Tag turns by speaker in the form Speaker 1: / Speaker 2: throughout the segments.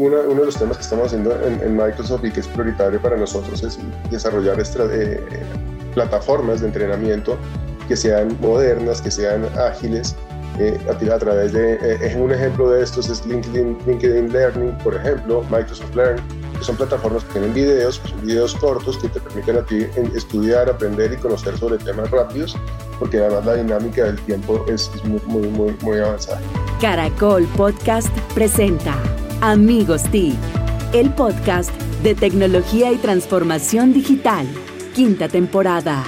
Speaker 1: Uno, uno, de los temas que estamos haciendo en, en, Microsoft y que es prioritario para nosotros es desarrollar eh, plataformas de entrenamiento que sean modernas, que sean ágiles. Eh, a, través de eh, un ejemplo de estos es LinkedIn, LinkedIn Learning, por ejemplo, Microsoft Learn, que son plataformas que tienen videos, son videos cortos que te permiten a ti estudiar, aprender y conocer sobre temas rápidos, porque además la dinámica del tiempo es, es muy, muy, muy, muy avanzada.
Speaker 2: Caracol Podcast presenta Amigos TIC, el podcast de tecnología y transformación digital, quinta temporada.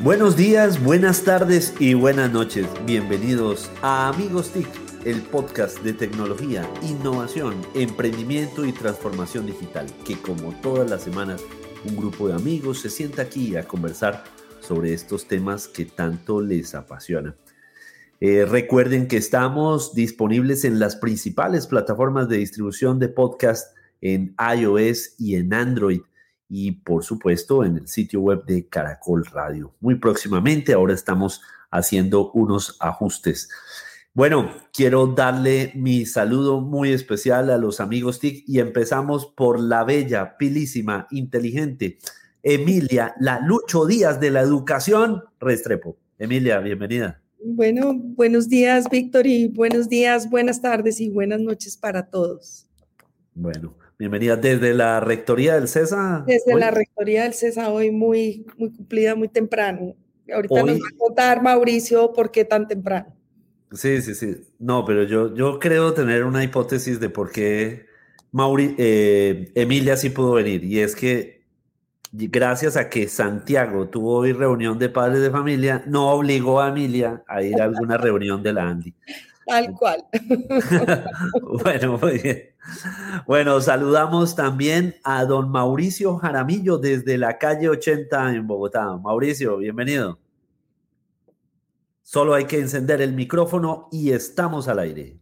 Speaker 3: Buenos días, buenas tardes y buenas noches. Bienvenidos a Amigos TIC, el podcast de tecnología, innovación, emprendimiento y transformación digital, que como todas las semanas un grupo de amigos se sienta aquí a conversar sobre estos temas que tanto les apasionan. Eh, recuerden que estamos disponibles en las principales plataformas de distribución de podcast en iOS y en Android y por supuesto en el sitio web de Caracol Radio. Muy próximamente, ahora estamos haciendo unos ajustes. Bueno, quiero darle mi saludo muy especial a los amigos TIC y empezamos por la bella, pilísima, inteligente Emilia, la Lucho Díaz de la Educación Restrepo. Emilia, bienvenida.
Speaker 4: Bueno, buenos días, Víctor, y buenos días, buenas tardes y buenas noches para todos.
Speaker 3: Bueno, bienvenida desde la Rectoría del CESA.
Speaker 4: Desde la Rectoría del CESA, hoy muy, muy cumplida, muy temprano. Ahorita nos va a contar Mauricio por qué tan temprano.
Speaker 3: Sí, sí, sí. No, pero yo, yo creo tener una hipótesis de por qué Mauri, eh, Emilia sí pudo venir. Y es que gracias a que Santiago tuvo hoy reunión de padres de familia, no obligó a Emilia a ir a alguna reunión de la Andy.
Speaker 4: Tal cual.
Speaker 3: bueno, muy bien. Bueno, saludamos también a don Mauricio Jaramillo desde la calle 80 en Bogotá. Mauricio, bienvenido. Solo hay que encender el micrófono y estamos al aire.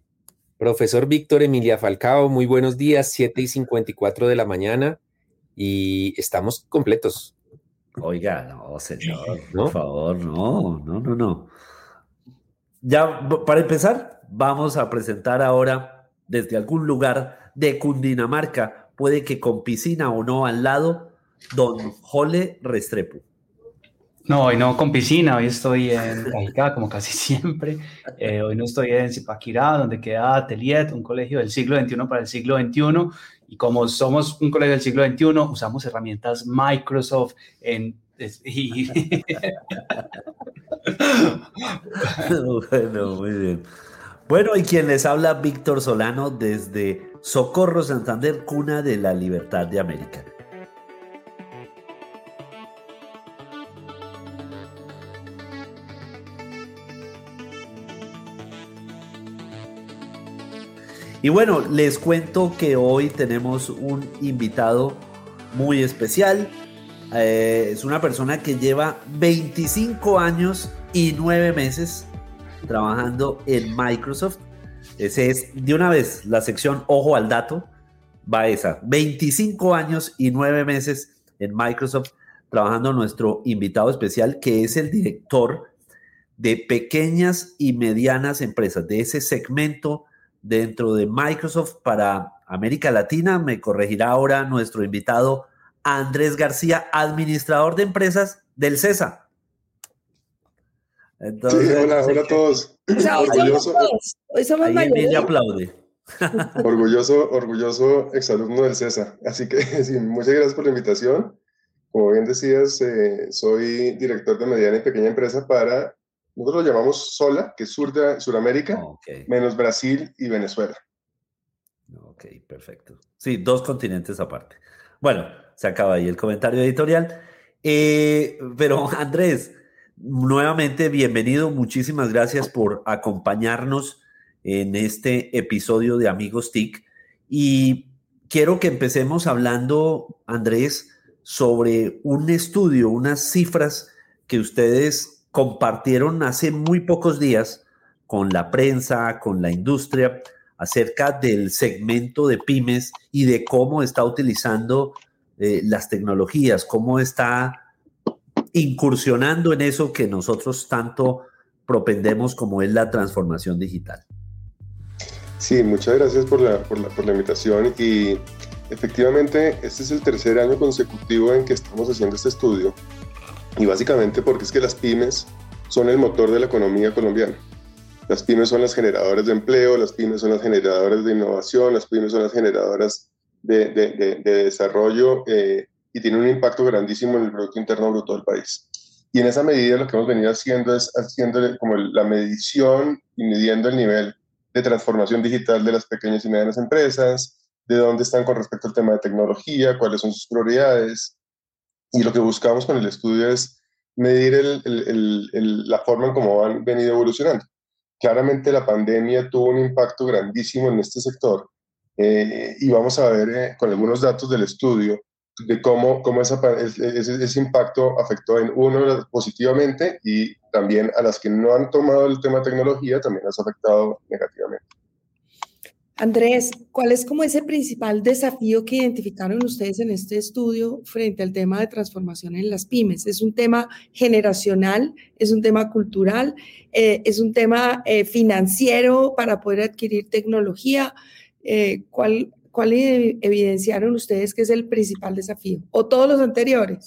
Speaker 5: Profesor Víctor Emilia Falcao, muy buenos días, 7 y 54 de la mañana y estamos completos.
Speaker 3: Oiga, no, señor, por favor, no, no, no, no. Ya, para empezar, vamos a presentar ahora desde algún lugar de Cundinamarca, puede que con piscina o no al lado, don Jole Restrepo.
Speaker 6: No, hoy no con piscina, hoy estoy en Cajicá, como casi siempre. Eh, hoy no estoy en Zipaquirá, donde queda Atelier, un colegio del siglo XXI para el siglo XXI. Y como somos un colegio del siglo XXI, usamos herramientas Microsoft en...
Speaker 3: bueno, muy bien. Bueno, y quien les habla, Víctor Solano, desde Socorro Santander, cuna de la libertad de América. Y bueno, les cuento que hoy tenemos un invitado muy especial. Eh, es una persona que lleva 25 años y 9 meses trabajando en Microsoft. Ese es de una vez la sección Ojo al Dato. Va esa. 25 años y 9 meses en Microsoft trabajando nuestro invitado especial, que es el director de pequeñas y medianas empresas, de ese segmento dentro de Microsoft para América Latina. Me corregirá ahora nuestro invitado Andrés García, administrador de empresas del CESA.
Speaker 1: Entonces, hola, hola a todos.
Speaker 4: orgulloso, Hoy somos
Speaker 3: ahí aplaude.
Speaker 1: orgulloso, orgulloso exalumno del CESA. Así que sí, muchas gracias por la invitación. Como bien decías, eh, soy director de mediana y pequeña empresa para nosotros lo llamamos sola, que es sur de Sudamérica, menos Brasil y Venezuela.
Speaker 3: Ok, perfecto. Sí, dos continentes aparte. Bueno, se acaba ahí el comentario editorial. Eh, pero Andrés, nuevamente bienvenido, muchísimas gracias por acompañarnos en este episodio de Amigos TIC. Y quiero que empecemos hablando, Andrés, sobre un estudio, unas cifras que ustedes compartieron hace muy pocos días con la prensa, con la industria, acerca del segmento de pymes y de cómo está utilizando eh, las tecnologías, cómo está incursionando en eso que nosotros tanto propendemos como es la transformación digital.
Speaker 1: Sí, muchas gracias por la, por la, por la invitación y efectivamente este es el tercer año consecutivo en que estamos haciendo este estudio y básicamente porque es que las pymes son el motor de la economía colombiana. Las pymes son las generadoras de empleo, las pymes son las generadoras de innovación, las pymes son las generadoras de, de, de, desarrollo eh, y tienen un impacto grandísimo en el Producto Interno Bruto del país. Y en esa medida lo que hemos venido haciendo es haciendo como la medición y midiendo el nivel de transformación digital de las pequeñas y medianas empresas, de dónde están con respecto al tema de tecnología, cuáles son sus prioridades. Y lo que buscamos con el estudio es medir el, el, el, la forma en cómo han venido evolucionando. Claramente la pandemia tuvo un impacto grandísimo en este sector eh, y vamos a ver eh, con algunos datos del estudio de cómo, cómo esa, ese, ese, impacto afectó en uno positivamente y también a las que no han tomado el tema tecnología también las ha afectado negativamente.
Speaker 4: Andrés, ¿cuál es como ese principal desafío que identificaron ustedes en este estudio frente al tema de transformación en las pymes? ¿Es un tema generacional? ¿Es un tema cultural? Eh, ¿Es un tema eh, financiero para poder adquirir tecnología? Eh, ¿cuál, ¿Cuál evidenciaron ustedes que es el principal desafío? ¿O todos los anteriores?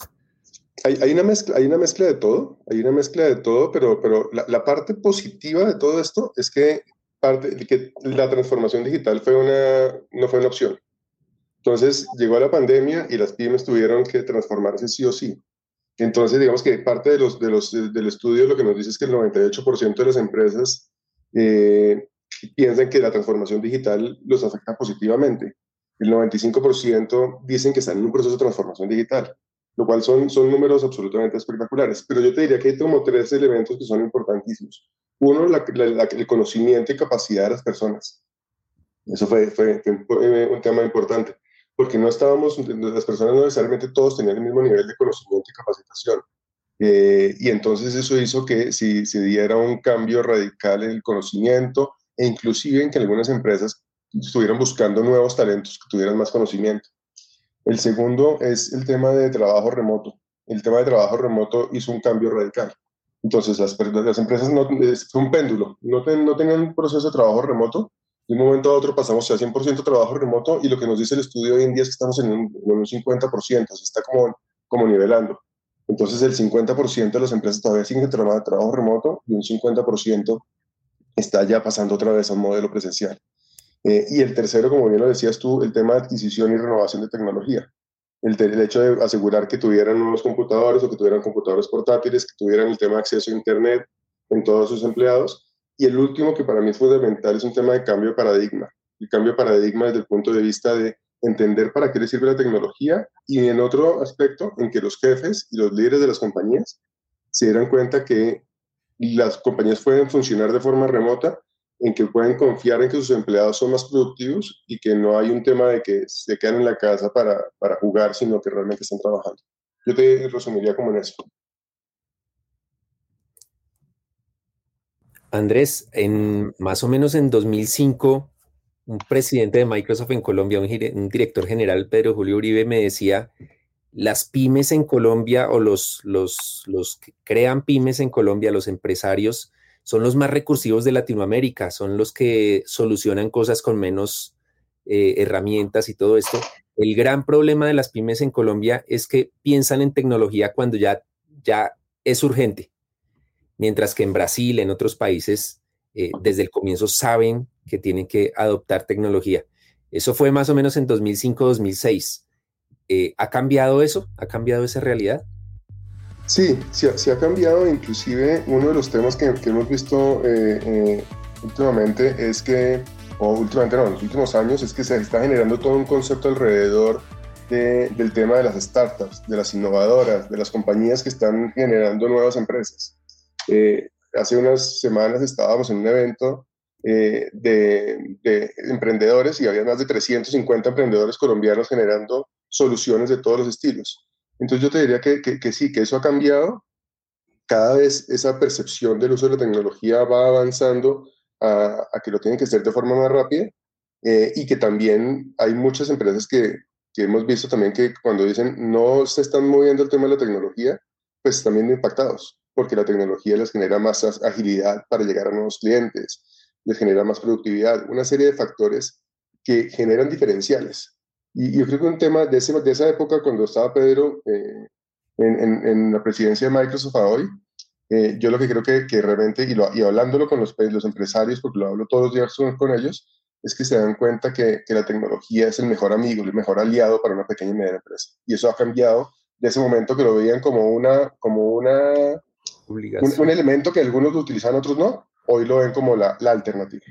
Speaker 1: Hay, una, mezcla, hay una mezcla de todo, hay una mezcla de todo, pero, pero la parte positiva de todo esto es que parte que la transformación digital fue una, no fue una opción. Entonces llegó la pandemia y las pymes tuvieron que transformarse sí o sí. Entonces, digamos que parte de los, de los, del estudio lo que nos dice es que el 98% de las empresas eh, piensan que la transformación digital los afecta positivamente. El 95% dicen que están en un proceso de transformación digital, lo cual son, son números absolutamente espectaculares. Pero yo te diría que hay como tres elementos que son importantísimos. Uno, la, la, el conocimiento y capacidad de las personas. Eso fue, fue, fue, un tema importante, porque no estábamos, las personas no necesariamente todos tenían el mismo nivel de conocimiento y capacitación. Eh, y entonces eso hizo que si se diera un cambio radical en el conocimiento e inclusive en que algunas empresas estuvieran buscando nuevos talentos que tuvieran más conocimiento. El segundo es el tema de trabajo remoto. El tema de trabajo remoto hizo un cambio radical. Entonces, las, empresas no, fue un péndulo, no, tenían un proceso de trabajo remoto, de un momento a otro pasamos a 100% trabajo remoto y lo que nos dice el estudio hoy en día es que estamos en un, en un 50%, o sea, está como, como nivelando. Entonces, el 50% de las empresas todavía siguen trabajando trabajo remoto y un 50% está ya pasando otra vez a un modelo presencial. Eh, y el tercero, como bien lo decías tú, el tema de adquisición y renovación de tecnología el, hecho de asegurar que tuvieran nuevos computadores o que tuvieran computadores portátiles, que tuvieran el tema de acceso a Internet en todos sus empleados. Y el último, que para mí es fundamental, es un tema de cambio de paradigma. El cambio de paradigma desde el punto de vista de entender para qué le sirve la tecnología y en otro aspecto, en que los jefes y los líderes de las compañías se dieran cuenta que las compañías pueden funcionar de forma remota en que pueden confiar en que sus empleados son más productivos y que no hay un tema de que se quedan en la casa para, para jugar, sino que realmente están trabajando. Yo te resumiría como en eso.
Speaker 5: Andrés, en más o menos en 2005, un presidente de Microsoft en Colombia, un, un, director general, Pedro Julio Uribe, me decía, las pymes en Colombia o los, los, los que crean pymes en Colombia, los empresarios, son los más recursivos de Latinoamérica, son los que solucionan cosas con menos eh, herramientas y todo esto. El gran problema de las pymes en Colombia es que piensan en tecnología cuando ya, ya es urgente, mientras que en Brasil, en otros países, eh, desde el comienzo saben que tienen que adoptar tecnología. Eso fue más o menos en 2005-2006. Eh, ¿Ha cambiado eso? ¿Ha cambiado esa realidad?
Speaker 1: Sí, sí, ha cambiado. Inclusive uno de los temas que, hemos visto eh, eh, últimamente es que, o últimamente no, en los últimos años, es que se está generando todo un concepto alrededor de, del tema de las startups, de las innovadoras, de las compañías que están generando nuevas empresas. Eh, hace unas semanas estábamos en un evento eh, de, emprendedores y había más de 350 emprendedores colombianos generando soluciones de todos los estilos. Entonces yo te diría que, que, sí, que eso ha cambiado. Cada vez esa percepción del uso de la tecnología va avanzando a, que lo tienen que hacer de forma más rápida eh, y que también hay muchas empresas que, que, hemos visto también que cuando dicen no se están moviendo el tema de la tecnología, pues también impactados, porque la tecnología les genera más agilidad para llegar a nuevos clientes, les genera más productividad, una serie de factores que generan diferenciales. Y, yo creo que un tema de, ese, de esa época, cuando estaba Pedro eh, en, en, la presidencia de Microsoft a hoy, eh, yo lo que creo que, que realmente, y, lo, y hablándolo con los, los empresarios, porque lo hablo todos los días con ellos, es que se dan cuenta que, que, la tecnología es el mejor amigo, el mejor aliado para una pequeña y media empresa. Y eso ha cambiado de ese momento que lo veían como una, como una, un, un, elemento que algunos lo utilizan, otros no. Hoy lo ven como la, la alternativa.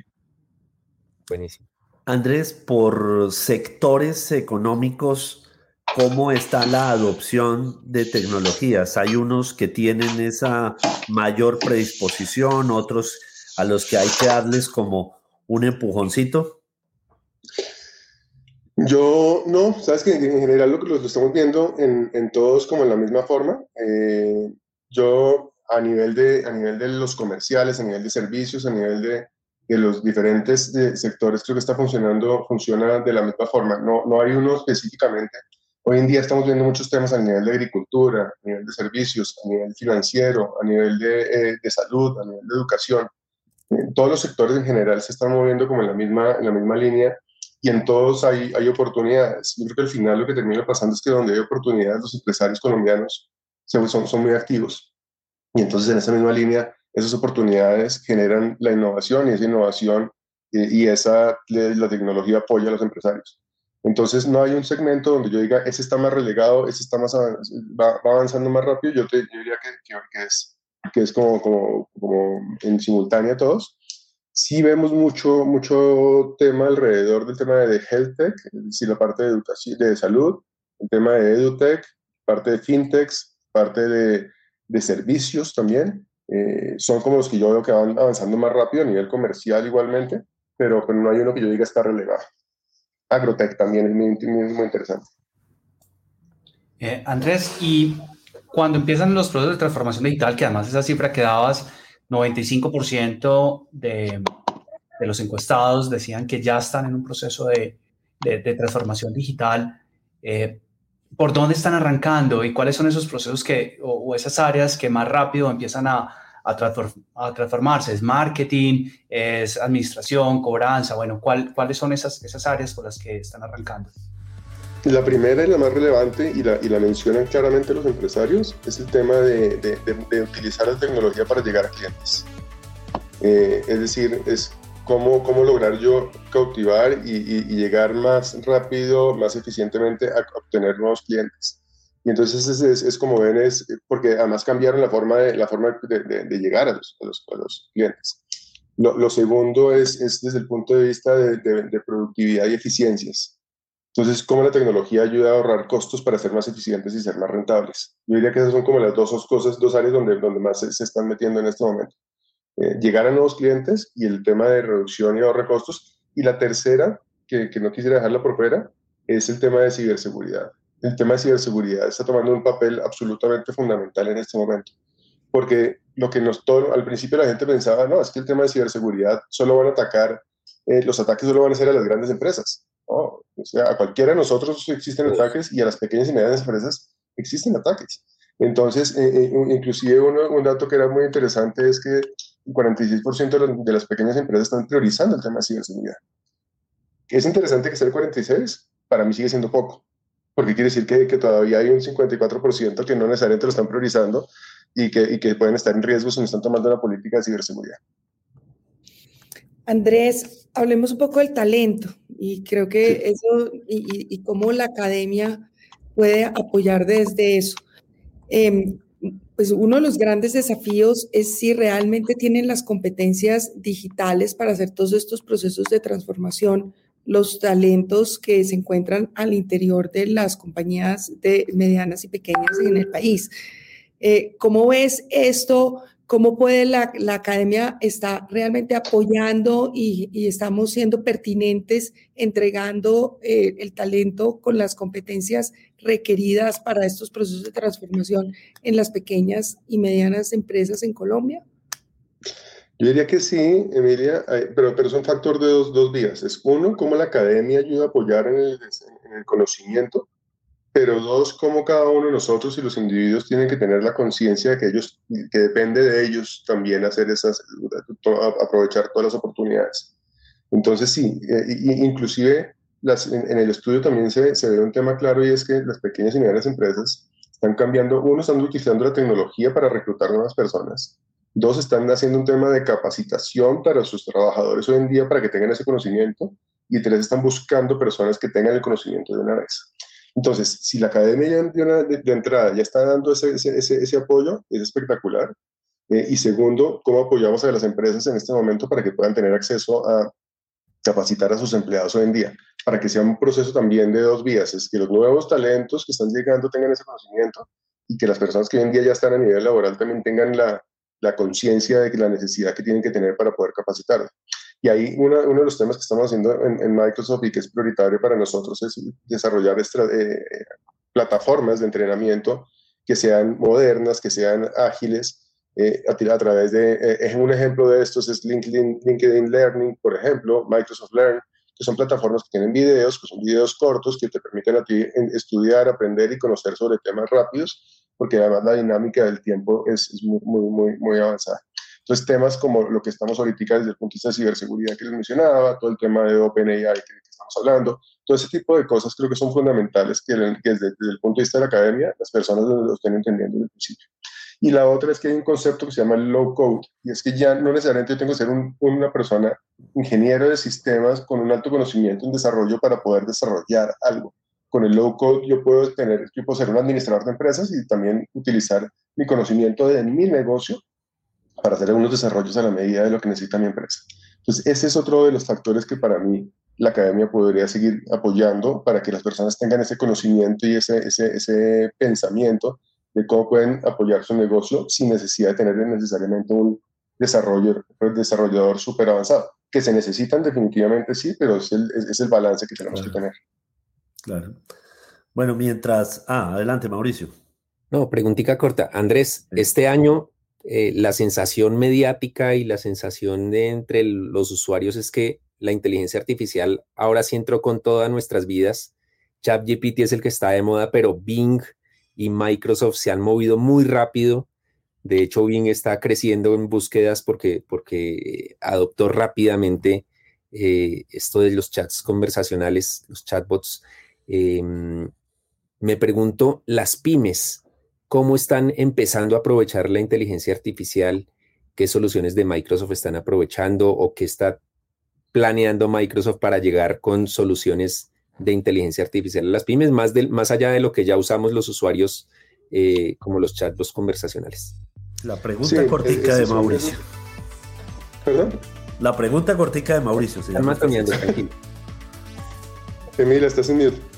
Speaker 3: Buenísimo. Andrés, por sectores económicos, ¿cómo está la adopción de tecnologías? Hay unos que tienen esa mayor predisposición, otros a los que hay que darles como un empujoncito?
Speaker 1: Yo no, sabes que en general lo que lo estamos viendo en, en todos como en la misma forma. Eh, yo a nivel, de, a nivel de los comerciales, a nivel de servicios, a nivel de, de los diferentes sectores, creo que está funcionando, funciona de la misma forma. No, no hay uno específicamente. Hoy en día estamos viendo muchos temas a nivel de agricultura, a nivel de servicios, a nivel financiero, a nivel de, eh, de salud, a nivel de educación todos los sectores en general se están moviendo como en la misma, en la misma línea y en todos hay, hay oportunidades. Yo creo que al final lo que termina pasando es que donde hay oportunidades, los empresarios colombianos son, son muy activos. Y entonces en esa misma línea, esas oportunidades generan la innovación y esa innovación y, y esa, la tecnología apoya a los empresarios. Entonces no hay un segmento donde yo diga, ese está más relegado, ese está más va, avanzando más rápido. Yo, te, yo diría que, que, que es que es como, como, como en simultánea todos, sí vemos mucho, mucho tema alrededor del tema de health tech, es decir, la parte de, educación, de salud, el tema de edutech, parte de fintechs, parte de, de servicios también. Eh, son como los que yo veo que van avanzando más rápido a nivel comercial igualmente, pero, pero no hay uno que yo diga está relegado. Agrotech también es muy, muy interesante.
Speaker 6: Eh, Andrés, y cuando empiezan los procesos de transformación digital, que además esa cifra que dabas, 95% de, de, los encuestados decían que ya están en un proceso de, de, transformación digital. Eh, ¿Por dónde están arrancando y cuáles son esos procesos que, o, esas áreas que más rápido empiezan a, a, a, transformarse? ¿Es marketing? ¿Es administración? ¿Cobranza? Bueno, ¿cuál, ¿cuáles son esas, esas áreas por las que están arrancando?
Speaker 1: La primera y la más relevante, y la, y la mencionan claramente los empresarios, es el tema de, de, utilizar la tecnología para llegar a clientes. Eh, es decir, es cómo, cómo lograr yo cautivar y, y, llegar más rápido, más eficientemente a obtener nuevos clientes. Y entonces es, es, como ven, es porque además cambiaron la forma de, la forma de, llegar a los, a los, a los clientes. Lo, lo, segundo es, es desde el punto de vista de productividad y eficiencias. Entonces, cómo la tecnología ayuda a ahorrar costos para ser más eficientes y ser más rentables. Yo diría que esas son como las dos cosas, dos áreas donde, donde más se, están metiendo en este momento. Eh, llegar a nuevos clientes y el tema de reducción y ahorro de costos. Y la tercera, que, que no quisiera dejarla por fuera, es el tema de ciberseguridad. El tema de ciberseguridad está tomando un papel absolutamente fundamental en este momento. Porque lo que nos todo, al principio la gente pensaba, no, es que el tema de ciberseguridad solo van a atacar, eh, los ataques solo van a ser a las grandes empresas. O sea, a cualquiera de nosotros existen ataques y a las pequeñas y medianas empresas existen ataques. Entonces, eh, eh, inclusive un dato que era muy interesante es que el 46% de, las pequeñas empresas están priorizando el tema de ciberseguridad. Es interesante que sea el 46, para mí sigue siendo poco, porque quiere decir que, que todavía hay un 54% que no necesariamente lo están priorizando y que, y que pueden estar en riesgo si no están tomando una política de ciberseguridad.
Speaker 4: Andrés, hablemos un poco del talento y creo que eso y, y, cómo la academia puede apoyar desde eso. Em, pues uno de los grandes desafíos es si realmente tienen las competencias digitales para hacer todos estos procesos de transformación, los talentos que se encuentran al interior de las compañías de medianas y pequeñas en el país. Eh, ¿Cómo ves esto ¿Cómo puede la, academia está realmente apoyando y, estamos siendo pertinentes, entregando eh, el talento con las competencias requeridas para estos procesos de transformación en las pequeñas y medianas empresas en Colombia?
Speaker 1: Yo diría que sí, Emilia, pero, pero es un factor de dos, dos vías. Es uno, cómo la academia ayuda a apoyar en el, en el conocimiento pero dos, cómo cada uno de nosotros y los individuos tienen que tener la conciencia de que ellos, que depende de ellos también hacer esas, aprovechar todas las oportunidades. Entonces sí, eh, inclusive las, en, el estudio también se, se, ve un tema claro y es que las pequeñas y medianas empresas están cambiando, uno, están utilizando la tecnología para reclutar nuevas personas, dos, están haciendo un tema de capacitación para sus trabajadores hoy en día para que tengan ese conocimiento y tres, están buscando personas que tengan el conocimiento de una vez. Entonces, si la academia de, de, entrada ya está dando ese, ese, apoyo, es espectacular. Eh, y segundo, cómo apoyamos a las empresas en este momento para que puedan tener acceso a capacitar a sus empleados hoy en día, para que sea un proceso también de dos vías, es que los nuevos talentos que están llegando tengan ese conocimiento y que las personas que hoy en día ya están a nivel laboral también tengan la, la conciencia de la necesidad que tienen que tener para poder capacitar. Y ahí uno, de los temas que estamos haciendo en, Microsoft y que es prioritario para nosotros es desarrollar eh, plataformas de entrenamiento que sean modernas, que sean ágiles, eh, a, través de, eh, un ejemplo de estos es LinkedIn, LinkedIn Learning, por ejemplo, Microsoft Learn, que son plataformas que tienen videos, que son videos cortos que te permiten a ti estudiar, aprender y conocer sobre temas rápidos, porque además la dinámica del tiempo es, es muy, muy, muy, muy avanzada. Entonces, temas como lo que estamos ahorita desde el punto de vista de ciberseguridad que les mencionaba, todo el tema de OpenAI que, que estamos hablando, todo ese tipo de cosas creo que son fundamentales que, desde, el punto de vista de la academia las personas lo estén entendiendo desde el principio. Y la otra es que hay un concepto que se llama low code, y es que ya no necesariamente yo tengo que ser una persona ingeniero de sistemas con un alto conocimiento en desarrollo para poder desarrollar algo. Con el low code yo puedo tener, yo puedo ser un administrador de empresas y también utilizar mi conocimiento de mi negocio para hacer algunos desarrollos a la medida de lo que necesita mi empresa. Entonces, ese es otro de los factores que para mí la academia podría seguir apoyando para que las personas tengan ese conocimiento y ese, ese, ese pensamiento de cómo pueden apoyar su negocio sin necesidad de tener necesariamente un desarrollo, desarrollador súper avanzado, que se necesitan definitivamente sí, pero es el, es el balance que tenemos que tener.
Speaker 3: Claro. Bueno, mientras... Ah, adelante, Mauricio.
Speaker 5: No, preguntita corta. Andrés, este año eh, la sensación mediática y la sensación de entre los usuarios es que la inteligencia artificial ahora sí entró con todas nuestras vidas. ChatGPT es el que está de moda, pero Bing y Microsoft se han movido muy rápido. De hecho, Bing está creciendo en búsquedas porque, porque adoptó rápidamente eh, esto de los chats conversacionales, los chatbots. Em, me pregunto, las pymes, cómo están empezando a aprovechar la inteligencia artificial, qué soluciones de Microsoft están aprovechando o qué está planeando Microsoft para llegar con soluciones de inteligencia artificial a las pymes, más, más allá de lo que ya usamos los usuarios eh, como los chatbots conversacionales.
Speaker 3: La pregunta cortica de Mauricio.
Speaker 1: ¿Perdón?
Speaker 3: La pregunta cortica de Mauricio.
Speaker 5: Están matoneando, tranquilo.
Speaker 1: Emilia, estás en mute.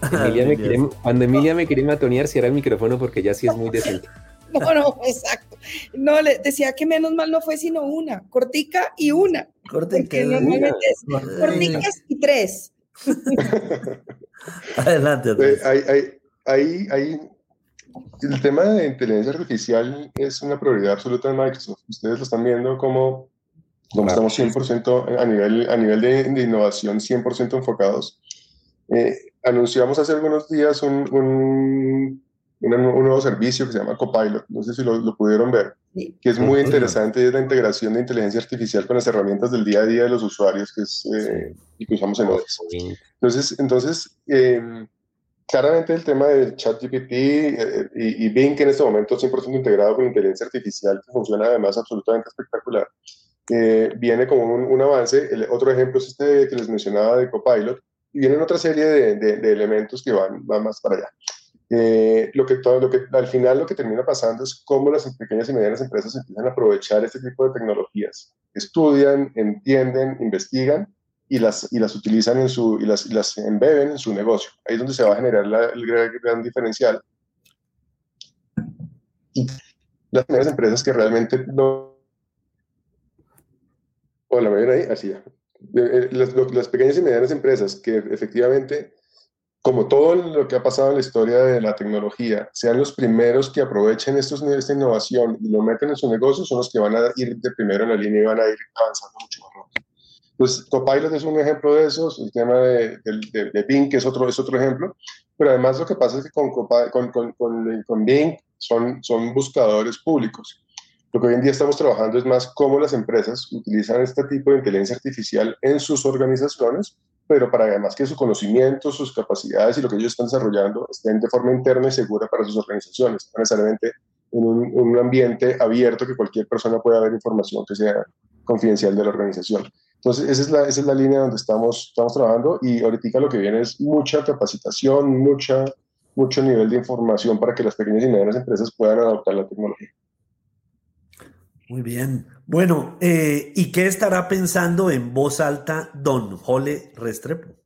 Speaker 5: cuando Emilia me quería matonear, cierra el micrófono porque ya sí es muy decente.
Speaker 4: No, no, exacto. No, le decía que menos mal no fue sino una, cortica y una.
Speaker 3: Cortica y
Speaker 4: una. corticas y tres.
Speaker 3: Adelante.
Speaker 1: Eh, hay, hay, el tema de inteligencia artificial es una prioridad absoluta en Microsoft. Ustedes lo están viendo como, como estamos 100% a nivel, a nivel de, de innovación, 100% enfocados. Eh, anunciamos hace algunos días un, un, nuevo servicio que se llama Copilot, no sé si lo, pudieron ver, que es muy interesante, es la integración de inteligencia artificial con las herramientas del día a día de los usuarios que, es, eh, y que usamos en Office. Entonces, entonces em, claramente el tema de ChatGPT eh, y, y, Bing, que en este momento es 100% integrado con inteligencia artificial, que funciona además absolutamente espectacular, eh, viene como un, un, avance. El otro ejemplo es este que les mencionaba de Copilot, y vienen otra serie de, de, elementos que van, van, más para allá. Eh, lo, que todo, lo que al final lo que termina pasando es cómo las pequeñas y medianas empresas empiezan a aprovechar este tipo de tecnologías. Estudian, entienden, investigan y las, y las utilizan en su, y las, y las embeben en su negocio. Ahí es donde se va a generar la, el gran, gran diferencial. Y las primeras empresas que realmente no... Hola, ¿me ven ahí? Así ya. Eh, las, las pequeñas y medianas empresas que efectivamente como todo lo que ha pasado en la historia de la tecnología, sean los primeros que aprovechen estos, esta innovación y lo meten en su negocio, son los que van a ir de primero en la línea y van a ir avanzando mucho más rápido. Pues Copilot es un ejemplo de esos, el tema de, de, Bing que es otro, es otro ejemplo, pero además lo que pasa es que con, con, con, con Bing son, son buscadores públicos. Lo que hoy en día estamos trabajando es más cómo las empresas utilizan este tipo de inteligencia artificial en sus organizaciones pero para además que su conocimiento, sus capacidades y lo que ellos están desarrollando estén de forma interna y segura para sus organizaciones, no necesariamente en un, ambiente abierto que cualquier persona pueda ver información que sea confidencial de la organización. Entonces, esa es la, esa es la línea donde estamos, estamos trabajando y ahorita lo que viene es mucha capacitación, mucha, mucho nivel de información para que las pequeñas y medianas empresas puedan adoptar la tecnología.
Speaker 3: Muy bien. Bueno, eh, ¿y qué estará pensando en voz alta Don Jole Restrepo?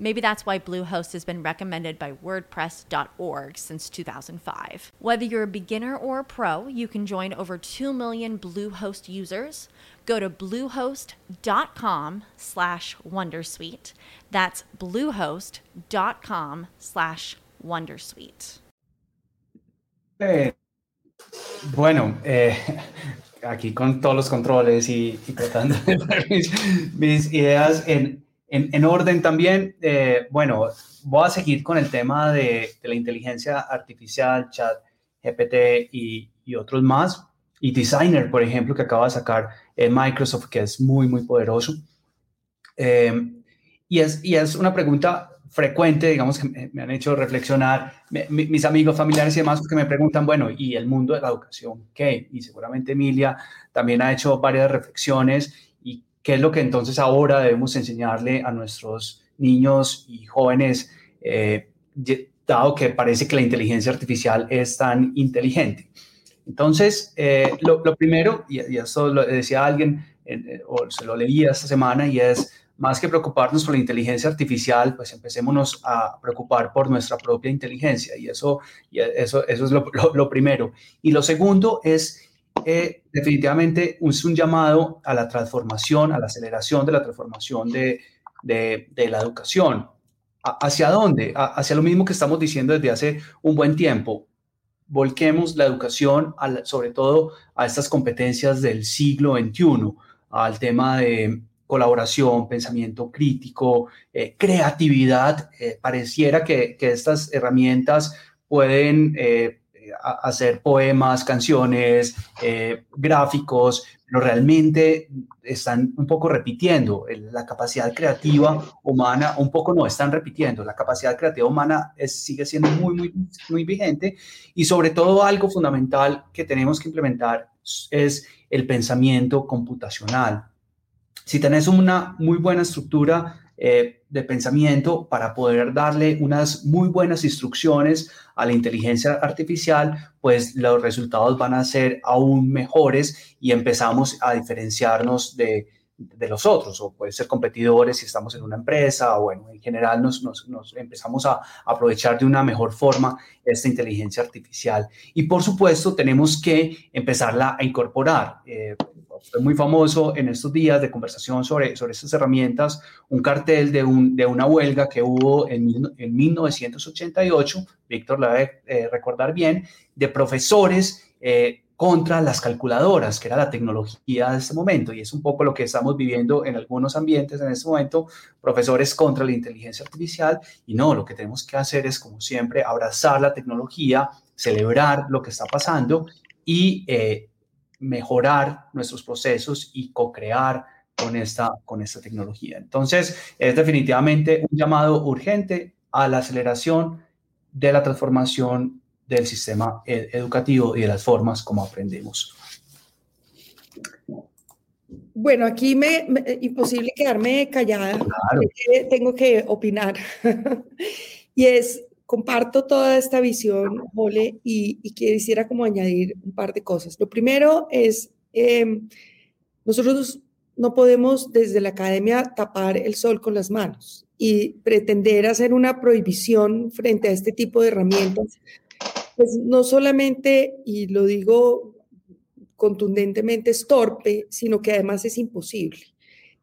Speaker 7: Maybe that's why Bluehost has been recommended by WordPress.org since 2005. Whether you're a beginner or a pro, you can join over 2 million Bluehost users. Go to bluehost.com slash wondersuite. That's bluehost.com slash wondersuite.
Speaker 6: Eh, bueno, eh, aquí con todos los controles y, y tratando de mis, mis ideas en En, orden también, eh, bueno, voy a seguir con el tema de, la inteligencia artificial, chat, GPT y, otros más. Y Designer, por ejemplo, que acaba de sacar Microsoft, que es muy, muy poderoso. Eh, y, es, y es una pregunta frecuente, digamos, que me, han hecho reflexionar mis amigos, familiares y demás, que me preguntan, bueno, ¿y el mundo de la educación qué? Y seguramente Emilia también ha hecho varias reflexiones ¿Qué es lo que entonces ahora debemos enseñarle a nuestros niños y jóvenes, eh, dado que parece que la inteligencia artificial es tan inteligente? Entonces, eh, lo, primero, y, y, eso lo decía alguien, eh, o se lo leía esta semana, y es, más que preocuparnos por la inteligencia artificial, pues empecémonos a preocupar por nuestra propia inteligencia, y eso, y eso, eso es lo, lo primero. Y lo segundo es eh, definitivamente es un llamado a la transformación, a la aceleración de la transformación de, de, la educación. ¿Hacia dónde? hacia lo mismo que estamos diciendo desde hace un buen tiempo. Volquemos la educación, sobre todo a estas competencias del siglo XXI, al tema de colaboración, pensamiento crítico, eh, creatividad. Eh, pareciera que, que, estas herramientas pueden hacer poemas, canciones, eh, gráficos, pero realmente están un poco repitiendo. La capacidad creativa humana, un poco no, están repitiendo. La capacidad creativa humana sigue siendo muy, muy, muy vigente y sobre todo algo fundamental que tenemos que implementar es el pensamiento computacional. Si tenés una muy buena estructura eh, de pensamiento para poder darle unas muy buenas instrucciones a la inteligencia artificial, pues los resultados van a ser aún mejores y empezamos a diferenciarnos de, de los otros, o puede ser competidores si estamos en una empresa, o bueno, en general nos, nos, empezamos a aprovechar de una mejor forma esta inteligencia artificial. Y por supuesto, tenemos que empezarla a incorporar. Eh, fue muy famoso en estos días de conversación sobre, sobre estas herramientas, un cartel de, un, de una huelga que hubo en, en 1988, Víctor la debe eh, recordar bien, de profesores. Eh, contra las calculadoras, que era la tecnología de este momento. Y es un poco lo que estamos viviendo en algunos ambientes en este momento, profesores contra la inteligencia artificial. Y no, lo que tenemos que hacer es, como siempre, abrazar la tecnología, celebrar lo que está pasando y eh, mejorar nuestros procesos y co-crear con esta, con esta tecnología. Entonces, es definitivamente un llamado urgente a la aceleración de la transformación del sistema educativo y de las formas como aprendemos.
Speaker 4: Bueno, aquí me, imposible quedarme callada. Tengo que opinar. y es, comparto toda esta visión, Jole, y, y, quisiera como añadir un par de cosas. Lo primero es, em, nosotros no podemos desde la academia tapar el sol con las manos y pretender hacer una prohibición frente a este tipo de herramientas pues no solamente, y lo digo contundentemente, es torpe, sino que además es imposible.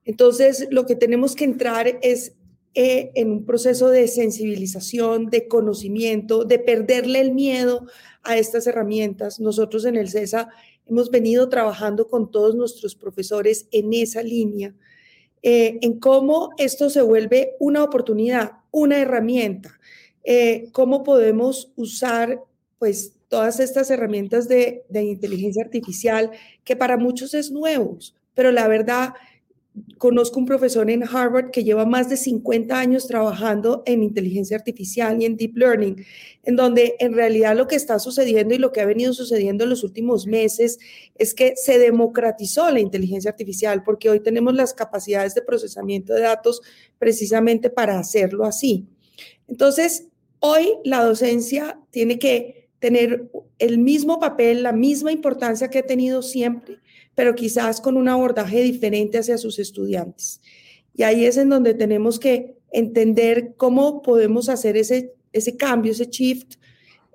Speaker 4: Entonces, lo que tenemos que entrar es eh, en un proceso de sensibilización, de conocimiento, de perderle el miedo a estas herramientas. Nosotros en el CESA hemos venido trabajando con todos nuestros profesores en esa línea, eh, en cómo esto se vuelve una oportunidad, una herramienta, eh, cómo podemos usar pues todas estas herramientas de, inteligencia artificial que para muchos es nuevos, pero la verdad, conozco un profesor en Harvard que lleva más de 50 años trabajando en inteligencia artificial y en deep learning, en donde en realidad lo que está sucediendo y lo que ha venido sucediendo en los últimos meses es que se democratizó la inteligencia artificial porque hoy tenemos las capacidades de procesamiento de datos precisamente para hacerlo así. Entonces, hoy la docencia tiene que tener el mismo papel, la misma importancia que ha tenido siempre, pero quizás con un abordaje diferente hacia sus estudiantes. Y ahí es en donde tenemos que entender cómo podemos hacer ese, ese cambio, ese shift,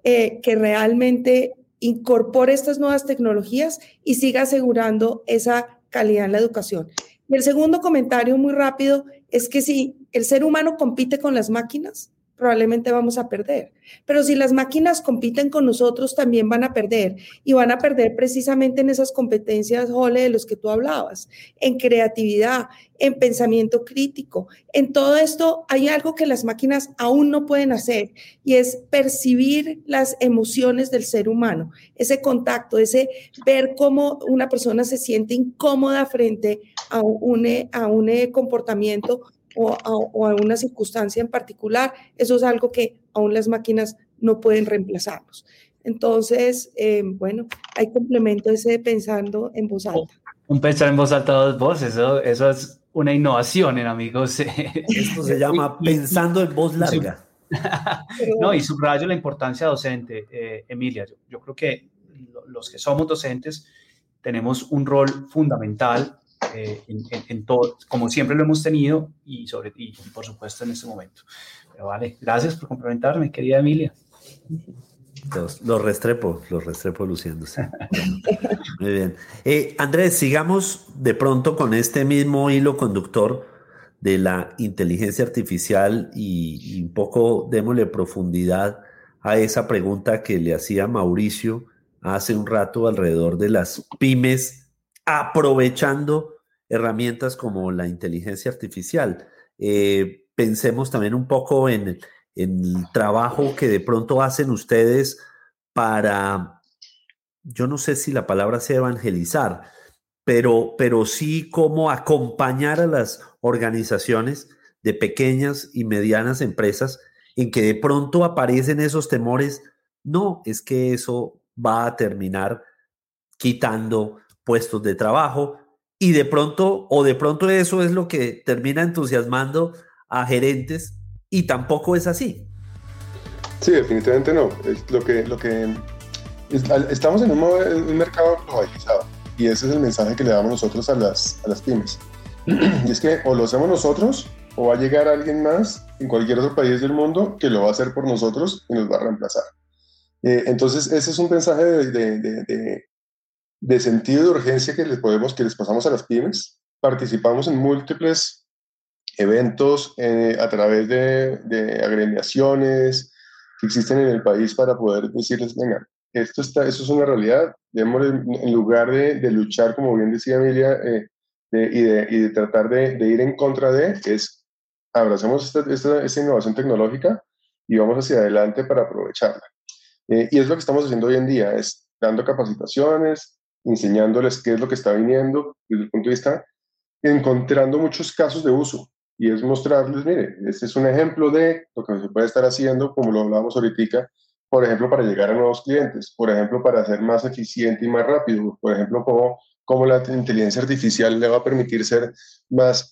Speaker 4: eh, que realmente incorpore estas nuevas tecnologías y siga asegurando esa calidad en la educación. Y el segundo comentario muy rápido es que si el ser humano compite con las máquinas, probablemente vamos a perder. Pero si las máquinas compiten con nosotros, también van a perder. Y van a perder precisamente en esas competencias, Jole, de los que tú hablabas, en creatividad, en pensamiento crítico. En todo esto hay algo que las máquinas aún no pueden hacer y es percibir las emociones del ser humano, ese contacto, ese ver cómo una persona se siente incómoda frente a un, a un comportamiento o a, una circunstancia en particular, eso es algo que aún las máquinas no pueden reemplazarnos. Entonces, eh, bueno, hay complemento ese pensando en voz alta.
Speaker 6: Un pensar en voz alta dos voces, eso, eso es una innovación en amigos.
Speaker 3: Esto se llama pensando en voz larga.
Speaker 6: no, y subrayo la importancia docente, eh, Emilia. Yo, creo que los que somos docentes tenemos un rol fundamental eh, en, todo, como siempre lo hemos tenido y, sobre, y por supuesto en este momento. Pero vale, gracias por complementarme, querida Emilia.
Speaker 3: Los, restrepo, los restrepo luciéndose. muy bien. Eh, Andrés, sigamos de pronto con este mismo hilo conductor de la inteligencia artificial y, y un poco démosle profundidad a esa pregunta que le hacía Mauricio hace un rato alrededor de las pymes aprovechando herramientas como la inteligencia artificial. Eh, pensemos también un poco en, el trabajo que de pronto hacen ustedes para, yo no sé si la palabra sea evangelizar, pero, pero sí cómo acompañar a las organizaciones de pequeñas y medianas empresas en que de pronto aparecen esos temores. No, es que eso va a terminar quitando puestos de trabajo, y de pronto, o de pronto eso es lo que termina entusiasmando a gerentes y tampoco es así.
Speaker 1: Sí, definitivamente no. Lo que, lo que estamos en un, mercado globalizado y ese es el mensaje que le damos nosotros a las, a las pymes. Y es que o lo hacemos nosotros o va a llegar alguien más en cualquier otro país del mundo que lo va a hacer por nosotros y nos va a reemplazar. Eh, entonces, ese es un mensaje de, sentido de urgencia que les, podemos, que les pasamos a las pymes. Participamos en múltiples eventos eh, a través de, agremiaciones que existen en el país para poder decirles, venga, esto, está, esto es una realidad, en lugar de, luchar, como bien decía Emilia, eh, y, de, tratar de, ir en contra de, es abracemos esta, esta, esta, innovación tecnológica y vamos hacia adelante para aprovecharla. Eh, y es lo que estamos haciendo hoy en día, es dando capacitaciones, enseñándoles qué es lo que está viniendo desde el punto de vista, encontrando muchos casos de uso. Y es mostrarles, mire, este es un ejemplo de lo que se puede estar haciendo, como lo hablábamos ahorita, por ejemplo, para llegar a nuevos clientes, por ejemplo, para ser más eficiente y más rápido, por ejemplo, cómo, cómo la inteligencia artificial le va a permitir ser más,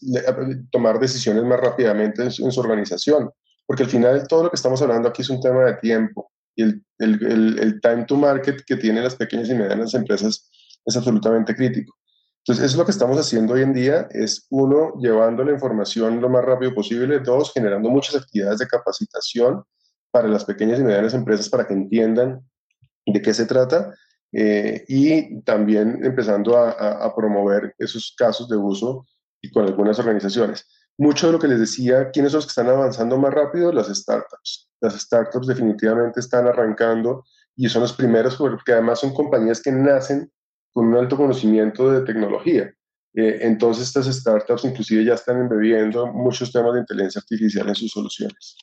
Speaker 1: tomar decisiones más rápidamente en su, organización, porque al final todo lo que estamos hablando aquí es un tema de tiempo. Y el, el, el, time to market que tienen las pequeñas y medianas empresas es absolutamente crítico. Entonces, eso es lo que estamos haciendo hoy en día, es uno, llevando la información lo más rápido posible, dos, generando muchas actividades de capacitación para las pequeñas y medianas empresas para que entiendan de qué se trata eh, y también empezando a, promover esos casos de uso y con algunas organizaciones. Mucho de lo que les decía, ¿quiénes son los que están avanzando más rápido? Las startups. Las startups definitivamente están arrancando y son los primeros porque además son compañías que nacen con un alto conocimiento de tecnología. Eh, entonces estas startups inclusive ya están embebiendo muchos temas de inteligencia artificial en sus soluciones.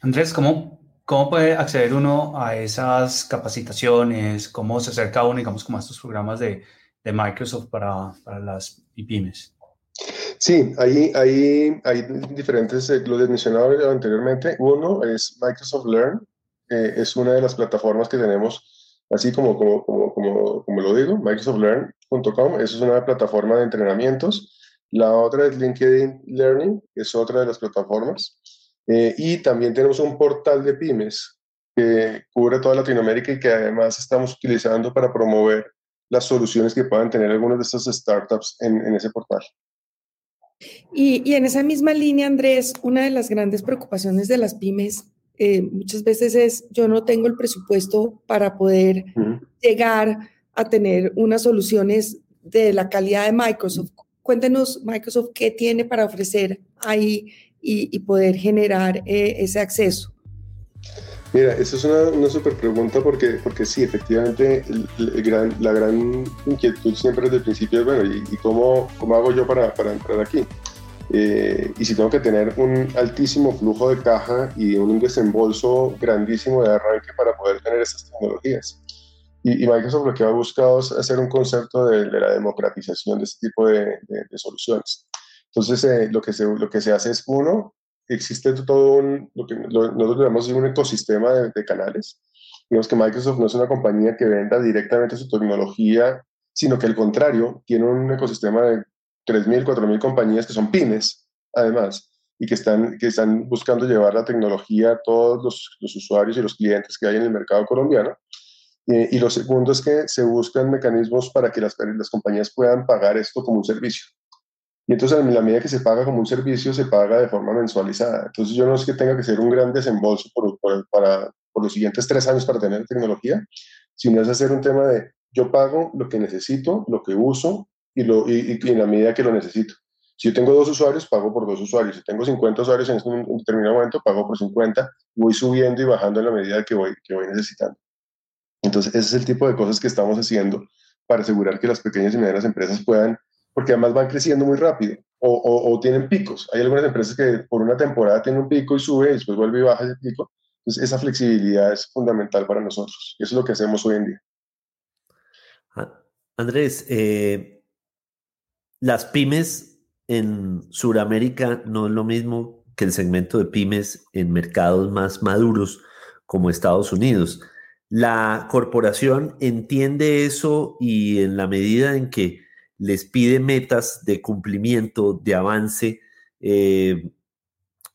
Speaker 6: Andrés, ¿cómo, ¿cómo puede acceder uno a esas capacitaciones? ¿Cómo se acerca uno, digamos, como a estos programas de, de Microsoft para, para las pymes?
Speaker 1: Sí, ahí, ahí hay diferentes, eh, lo mencionado anteriormente. Uno es Microsoft Learn, eh, es una de las plataformas que tenemos, así como, como, como, como, lo digo, microsoftlearn.com, eso es una plataforma de entrenamientos. La otra es LinkedIn Learning, que es otra de las plataformas. Eh, y también tenemos un portal de pymes que cubre toda Latinoamérica y que además estamos utilizando para promover las soluciones que puedan tener algunas de estas startups en, en ese portal.
Speaker 4: Y, y, en esa misma línea, Andrés, una de las grandes preocupaciones de las pymes eh, muchas veces es yo no tengo el presupuesto para poder llegar a tener unas soluciones de la calidad de Microsoft. Cuéntenos, Microsoft, qué tiene para ofrecer ahí y, poder generar eh, ese acceso?
Speaker 1: Mira, eso es una, una súper pregunta porque, porque sí, efectivamente, la gran inquietud siempre desde el principio es, bueno, ¿y, cómo, cómo, hago yo para, para entrar aquí? Eh, y si tengo que tener un altísimo flujo de caja y un desembolso grandísimo de arranque para poder tener esas tecnologías. Y, Microsoft lo que ha buscado es hacer un concepto de, la democratización de este tipo de, de soluciones. Entonces, eh, lo, que se, lo que se hace es, uno, existe todo un, lo que nosotros llamamos un ecosistema de, canales. Digamos que Microsoft no es una compañía que venda directamente su tecnología, sino que al contrario, tiene un ecosistema de 3.000, 4.000 compañías que son pymes, además, y que están, que están buscando llevar la tecnología a todos los, los usuarios y los clientes que hay en el mercado colombiano. Eh, y lo segundo es que se buscan mecanismos para que las, las compañías puedan pagar esto como un servicio. Y entonces en la medida que se paga como un servicio, se paga de forma mensualizada. Entonces yo no es que tenga que ser un gran desembolso por, para, por los siguientes tres años para tener tecnología, sino es hacer un tema de yo pago lo que necesito, lo que uso y, lo, y, en la medida que lo necesito. Si yo tengo dos usuarios, pago por dos usuarios. Si tengo 50 usuarios en este un determinado momento, pago por 50. Voy subiendo y bajando en la medida que voy, que voy necesitando. Entonces, ese es el tipo de cosas que estamos haciendo para asegurar que las pequeñas y medianas empresas puedan porque además van creciendo muy rápido o, o, tienen picos. Hay algunas empresas que por una temporada tienen un pico y sube y después vuelve y baja ese pico. Entonces, esa flexibilidad es fundamental para nosotros. Eso es lo que hacemos hoy en día.
Speaker 3: Ah, Andrés, eh, las pymes en Sudamérica no es lo mismo que el segmento de pymes en mercados más maduros como Estados Unidos. La corporación entiende eso y en la medida en que les pide metas de cumplimiento, de avance. Eh,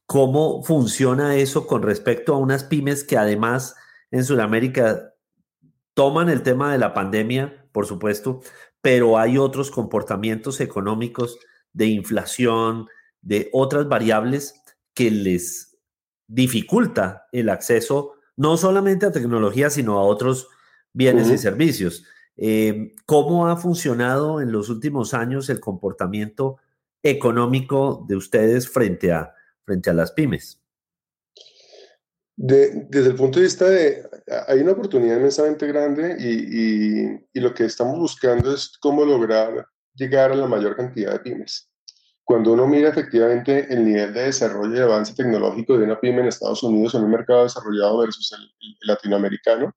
Speaker 3: ¿Cómo funciona eso con respecto a unas pymes que además en Sudamérica toman el tema de la pandemia, por supuesto, pero hay otros comportamientos económicos de inflación, de otras variables que les dificulta el acceso no solamente a tecnología, sino a otros bienes y servicios. Eh, ¿Cómo ha funcionado en los últimos años el comportamiento económico de ustedes frente a, frente a las pymes?
Speaker 1: Desde el punto de vista de, hay una oportunidad inmensamente grande y, y, lo que estamos buscando es cómo lograr llegar a la mayor cantidad de pymes. Cuando uno mira efectivamente el nivel de desarrollo y avance tecnológico de una pyme en Estados Unidos en un mercado desarrollado versus el, latinoamericano,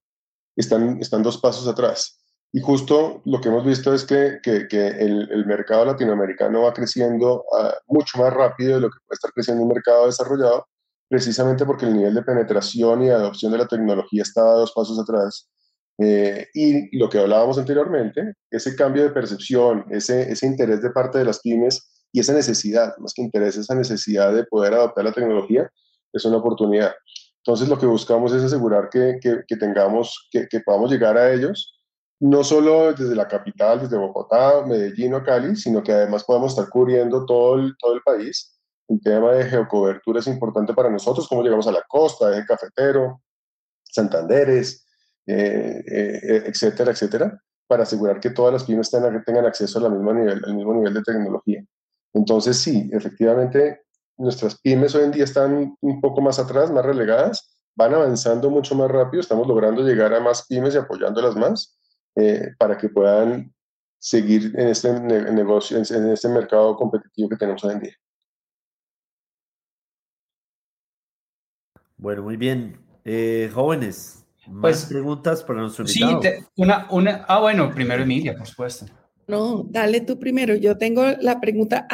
Speaker 1: están, están dos pasos atrás. Y justo lo que hemos visto es que, que, que el, el, mercado latinoamericano va creciendo uh, mucho más rápido de lo que puede estar creciendo un mercado desarrollado, precisamente porque el nivel de penetración y adopción de la tecnología estaba dos pasos atrás. Eh, y lo que hablábamos anteriormente, ese cambio de percepción, ese, ese interés de parte de las pymes y esa necesidad, más que interés, esa necesidad de poder adoptar la tecnología, es una oportunidad. Entonces lo que buscamos es asegurar que, que, tengamos, que, que, podamos llegar a ellos, no solo desde la capital, desde Bogotá, Medellín o Cali, sino que además podamos estar cubriendo todo el, todo el país. El tema de geocobertura es importante para nosotros, cómo llegamos a la costa, el cafetero, Santanderes, eh, eh, etcétera, etcétera, para asegurar que todas las pymes tengan, tengan acceso al mismo nivel, al mismo nivel de tecnología. Entonces, sí, efectivamente, nuestras pymes hoy en día están un poco más atrás, más relegadas, van avanzando mucho más rápido, estamos logrando llegar a más pymes y apoyándolas más eh, para que puedan seguir en este negocio, en este mercado competitivo que tenemos hoy en día.
Speaker 3: Bueno, muy bien. Eh, jóvenes, ¿más pues, preguntas para nuestro invitado?
Speaker 6: Sí, una, una, ah, bueno, primero Emilia, por supuesto.
Speaker 4: No, dale tú primero. Yo tengo la pregunta,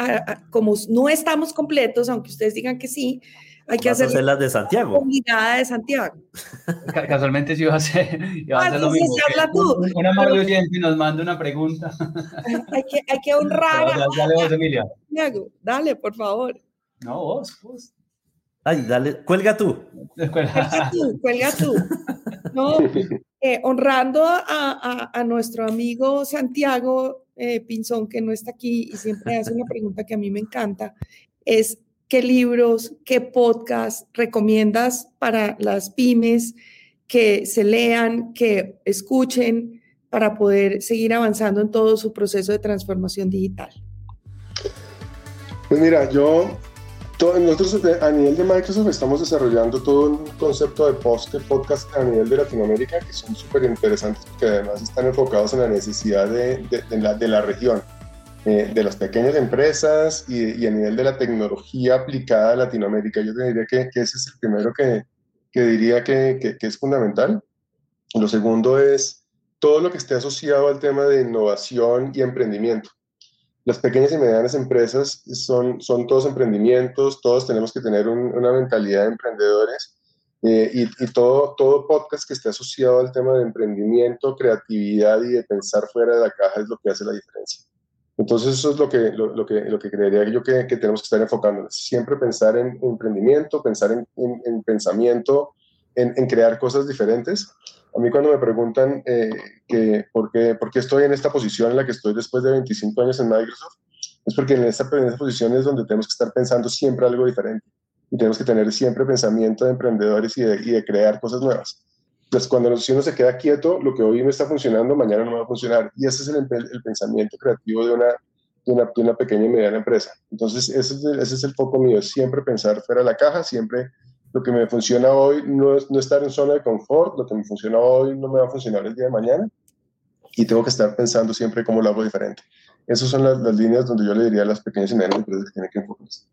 Speaker 4: como no estamos completos, aunque ustedes digan que sí, hay que hacer,
Speaker 3: las de Santiago.
Speaker 4: Comunidad de Santiago.
Speaker 6: Casualmente sí iba a hacer, iba a hacer lo mismo.
Speaker 4: Habla tú.
Speaker 6: Un amable oyente nos manda una pregunta.
Speaker 4: Hay que, hay que honrar.
Speaker 6: Dale, dale vos, Emilia.
Speaker 4: Santiago, dale, por favor.
Speaker 6: No, vos, vos.
Speaker 3: Ay, dale, cuelga tú.
Speaker 4: Cuelga tú, cuelga tú. No, eh, honrando a, a, a, nuestro amigo Santiago eh, Pinzón, que no está aquí y siempre hace una pregunta que a mí me encanta, es qué libros, qué podcast recomiendas para las pymes que se lean, que escuchen para poder seguir avanzando en todo su proceso de transformación digital.
Speaker 1: Pues mira, yo nosotros eh, a nivel de Microsoft estamos desarrollando todo un concepto de podcast a nivel de Latinoamérica que son súper interesantes porque además están enfocados en la necesidad de, de, la, de la, región, eh, de las pequeñas empresas y, a nivel de la tecnología aplicada a Latinoamérica. Yo te diría que, que ese es el primero que, que diría que, que es fundamental. Lo segundo es todo lo que esté asociado al tema de innovación y emprendimiento las pequeñas y medianas empresas son, son todos emprendimientos, todos tenemos que tener una mentalidad de emprendedores eh, y, y, todo, todo podcast que esté asociado al tema de emprendimiento, creatividad y de pensar fuera de la caja es lo que hace la diferencia. Entonces eso es lo que, lo, que, lo que creería yo que, que, tenemos que estar enfocándonos. Siempre pensar en emprendimiento, pensar en, en, pensamiento, en, en crear cosas diferentes a mí cuando me preguntan eh, que por, qué, por, qué, estoy en esta posición en la que estoy después de 25 años en Microsoft, es porque en esta, en esta posición es donde tenemos que estar pensando siempre algo diferente y tenemos que tener siempre pensamiento de emprendedores y de, y de crear cosas nuevas. Pues cuando si uno se queda quieto, lo que hoy me está funcionando, mañana no va a funcionar. Y ese es el, el pensamiento creativo de una, de una, de una, pequeña y mediana empresa. Entonces, ese es, ese es el foco mío, siempre pensar fuera de la caja, siempre lo que me funciona hoy no es no estar en zona de confort, lo que me funciona hoy no me va a funcionar el día de mañana y tengo que estar pensando siempre cómo lo hago diferente. Esas son las, las líneas donde yo le diría a las pequeñas y medianas empresas que tienen que enfocarse.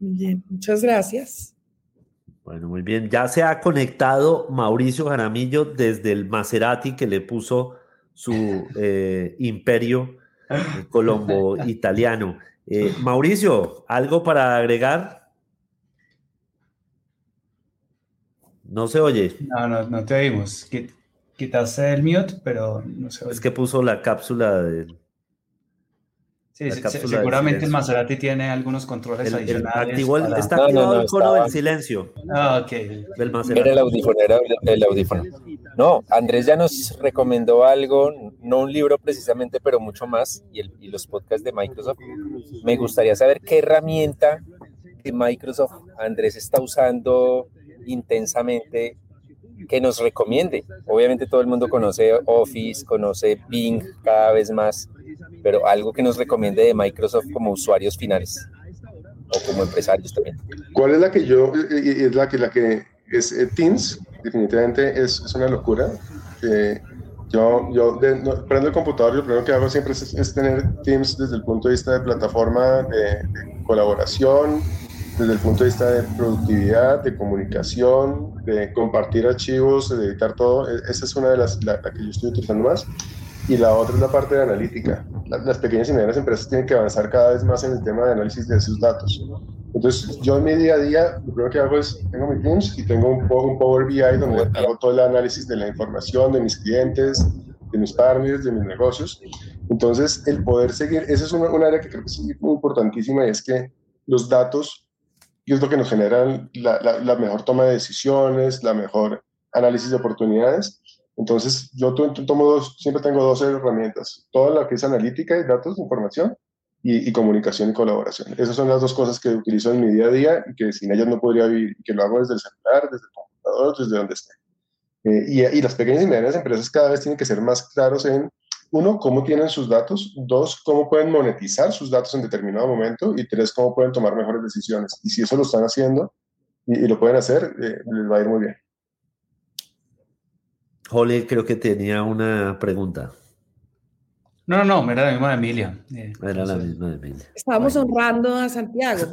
Speaker 4: Bien, muchas gracias.
Speaker 3: Bueno, muy bien. Ya se ha conectado Mauricio Jaramillo desde el Maserati que le puso su eh, imperio eh, colombo italiano. Eh, Mauricio, ¿algo para agregar? No se oye.
Speaker 6: No, no, no te oímos. Quitaste el mute, pero no se oye.
Speaker 3: Es que puso la cápsula de...
Speaker 6: Sí, seguramente el Maserati tiene algunos controles adicionales.
Speaker 3: Está activado el cono del silencio.
Speaker 6: Ah, ok.
Speaker 5: Era el audífono, era el audífono. No, Andrés ya nos recomendó algo, no un libro precisamente, pero mucho más, y, el, y los podcasts de Microsoft. Me gustaría saber qué herramienta de Microsoft Andrés está usando intensamente que nos recomiende. Obviamente todo el mundo conoce Office, conoce Bing cada vez más, pero algo que nos recomiende de Microsoft como usuarios finales o como empresarios también.
Speaker 1: ¿Cuál es la que yo, es la que, la que es eh, Teams? Definitivamente es, es una locura. Eh, yo, yo prendo el computador lo primero que hago siempre es, tener Teams desde el punto de vista de plataforma de, de colaboración, desde el punto de vista de productividad, de comunicación, de compartir archivos, de editar todo. E, esa es una de las la, que yo estoy utilizando más. Y la otra es la parte de analítica. Las, pequeñas y medianas empresas tienen que avanzar cada vez más en el tema de análisis de sus datos. Entonces, yo en mi día a día, lo primero que hago es, tengo mi Teams y tengo un, un Power BI donde hago todo el análisis de la información de mis clientes, de mis partners, de mis negocios. Entonces, el poder seguir, esa es una, área que creo que es importantísima y es que los datos y es lo que nos genera la, la, mejor toma de decisiones, la mejor análisis de oportunidades. Entonces, yo tomo dos, siempre tengo dos herramientas, toda la que es analítica y datos, información, y, comunicación y colaboración. Esas son las dos cosas que utilizo en mi día a día y que sin ellas no podría vivir, y que lo hago desde el celular, desde el computador, desde donde esté. Eh, y, y, las pequeñas y medianas empresas cada vez tienen que ser más claros en uno, cómo tienen sus datos, dos, cómo pueden monetizar sus datos en determinado momento y tres, cómo pueden tomar mejores decisiones. Y si eso lo están haciendo y, lo pueden hacer, eh, les va a ir muy bien.
Speaker 3: Jole, creo que tenía una pregunta.
Speaker 6: No, no, no, era la misma de Emilia.
Speaker 3: Eh, era la misma de Emilia.
Speaker 4: Estábamos honrando a Santiago.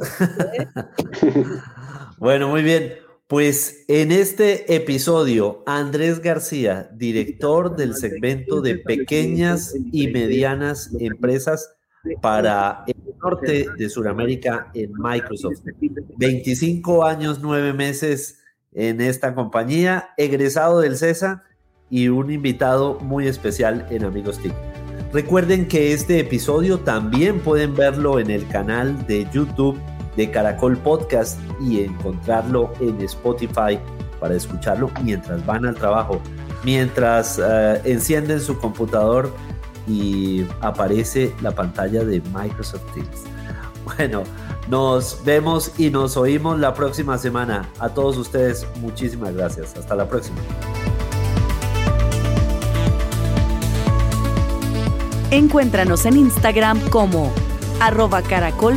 Speaker 3: bueno, muy bien. Pues en este episodio, Andrés García, director del segmento de pequeñas y medianas empresas para el norte de Sudamérica en Microsoft. 25 años, 9 meses en esta compañía, egresado del CESA y un invitado muy especial en Amigos TIC. Recuerden que este episodio también pueden verlo en el canal de YouTube de Caracol Podcast y encontrarlo en Spotify para escucharlo mientras van al trabajo, mientras eh, encienden su computador y aparece la pantalla de Microsoft Teams. Bueno, nos vemos y nos oímos la próxima semana. A todos ustedes, muchísimas gracias. Hasta la próxima.
Speaker 2: Encuéntranos en Instagram como arroba caracol